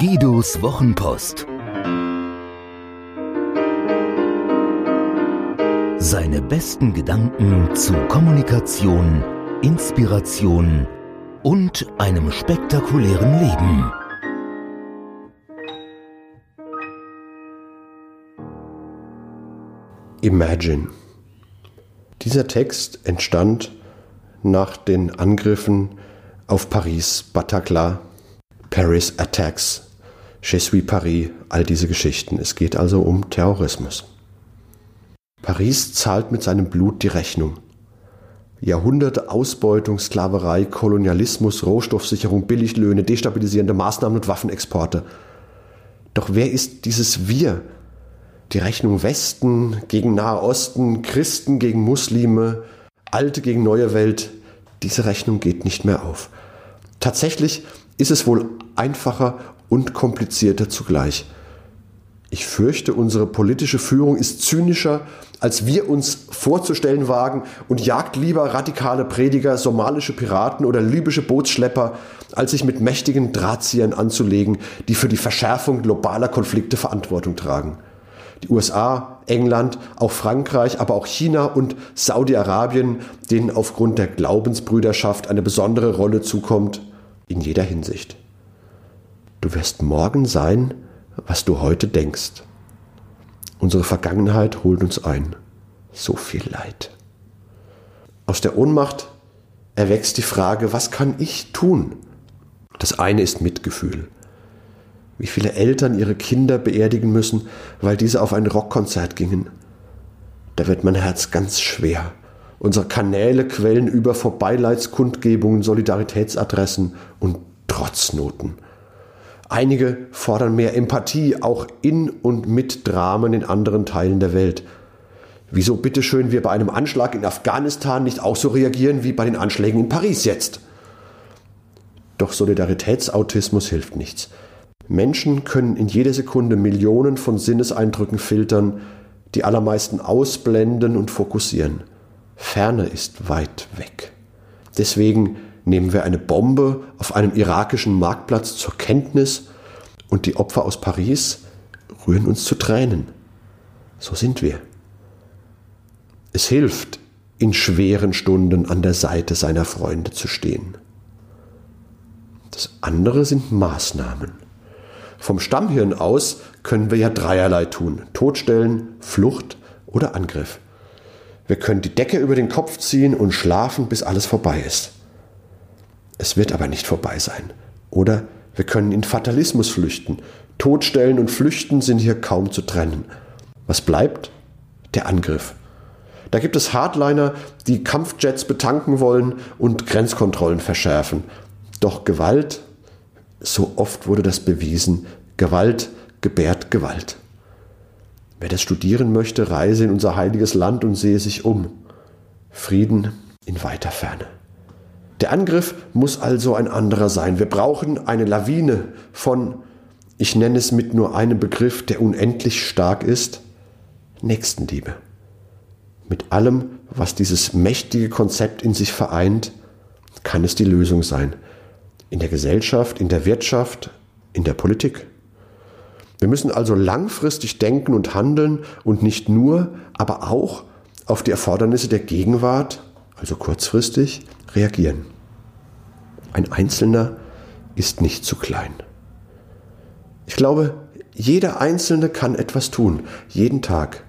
Guidos Wochenpost. Seine besten Gedanken zu Kommunikation, Inspiration und einem spektakulären Leben. Imagine. Dieser Text entstand nach den Angriffen auf Paris, Bataclan, Paris Attacks, Je suis Paris, all diese Geschichten. Es geht also um Terrorismus. Paris zahlt mit seinem Blut die Rechnung. Jahrhunderte Ausbeutung, Sklaverei, Kolonialismus, Rohstoffsicherung, Billiglöhne, destabilisierende Maßnahmen und Waffenexporte. Doch wer ist dieses Wir? Die Rechnung Westen gegen Nahe Osten, Christen gegen Muslime, Alte gegen neue Welt, diese Rechnung geht nicht mehr auf. Tatsächlich ist es wohl einfacher und komplizierter zugleich. Ich fürchte, unsere politische Führung ist zynischer, als wir uns vorzustellen wagen und jagt lieber radikale Prediger, somalische Piraten oder libysche Bootsschlepper, als sich mit mächtigen Drahtziehern anzulegen, die für die Verschärfung globaler Konflikte Verantwortung tragen. Die USA, England, auch Frankreich, aber auch China und Saudi-Arabien, denen aufgrund der Glaubensbrüderschaft eine besondere Rolle zukommt, in jeder Hinsicht. Du wirst morgen sein, was du heute denkst. Unsere Vergangenheit holt uns ein. So viel Leid. Aus der Ohnmacht erwächst die Frage, was kann ich tun? Das eine ist Mitgefühl. Wie viele Eltern ihre Kinder beerdigen müssen, weil diese auf ein Rockkonzert gingen. Da wird mein Herz ganz schwer. Unsere Kanäle quellen über vor Beileidskundgebungen, Solidaritätsadressen und Trotznoten. Einige fordern mehr Empathie, auch in und mit Dramen in anderen Teilen der Welt. Wieso bitteschön wir bei einem Anschlag in Afghanistan nicht auch so reagieren wie bei den Anschlägen in Paris jetzt? Doch Solidaritätsautismus hilft nichts. Menschen können in jeder Sekunde Millionen von Sinneseindrücken filtern, die allermeisten ausblenden und fokussieren. Ferne ist weit weg. Deswegen nehmen wir eine Bombe auf einem irakischen Marktplatz zur Kenntnis und die Opfer aus Paris rühren uns zu Tränen. So sind wir. Es hilft, in schweren Stunden an der Seite seiner Freunde zu stehen. Das andere sind Maßnahmen. Vom Stammhirn aus können wir ja dreierlei tun. Todstellen, Flucht oder Angriff. Wir können die Decke über den Kopf ziehen und schlafen, bis alles vorbei ist. Es wird aber nicht vorbei sein. Oder wir können in Fatalismus flüchten. Todstellen und Flüchten sind hier kaum zu trennen. Was bleibt? Der Angriff. Da gibt es Hardliner, die Kampfjets betanken wollen und Grenzkontrollen verschärfen. Doch Gewalt, so oft wurde das bewiesen, Gewalt gebärt Gewalt. Wer das studieren möchte, reise in unser heiliges Land und sehe sich um. Frieden in weiter Ferne. Der Angriff muss also ein anderer sein. Wir brauchen eine Lawine von, ich nenne es mit nur einem Begriff, der unendlich stark ist, Nächstenliebe. Mit allem, was dieses mächtige Konzept in sich vereint, kann es die Lösung sein. In der Gesellschaft, in der Wirtschaft, in der Politik. Wir müssen also langfristig denken und handeln und nicht nur, aber auch auf die Erfordernisse der Gegenwart, also kurzfristig, reagieren. Ein Einzelner ist nicht zu klein. Ich glaube, jeder Einzelne kann etwas tun, jeden Tag.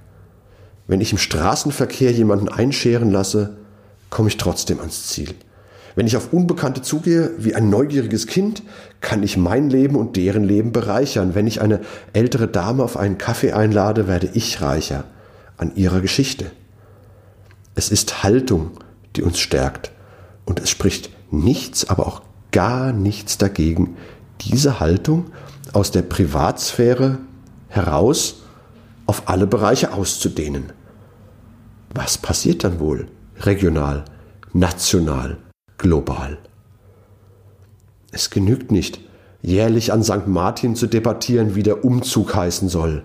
Wenn ich im Straßenverkehr jemanden einscheren lasse, komme ich trotzdem ans Ziel. Wenn ich auf Unbekannte zugehe wie ein neugieriges Kind, kann ich mein Leben und deren Leben bereichern. Wenn ich eine ältere Dame auf einen Kaffee einlade, werde ich reicher an ihrer Geschichte. Es ist Haltung, die uns stärkt. Und es spricht nichts, aber auch gar nichts dagegen, diese Haltung aus der Privatsphäre heraus auf alle Bereiche auszudehnen. Was passiert dann wohl regional, national, global? Es genügt nicht, jährlich an St. Martin zu debattieren, wie der Umzug heißen soll.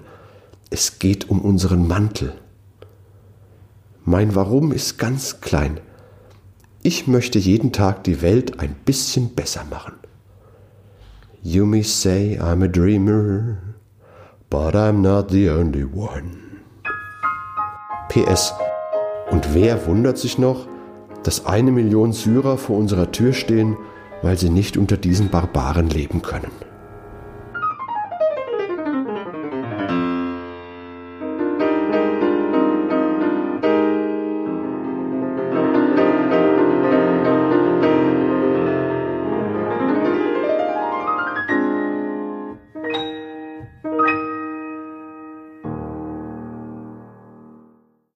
Es geht um unseren Mantel. Mein Warum ist ganz klein. Ich möchte jeden Tag die Welt ein bisschen besser machen. You may say I'm a dreamer, but I'm not the only one. PS. Und wer wundert sich noch, dass eine Million Syrer vor unserer Tür stehen, weil sie nicht unter diesen Barbaren leben können?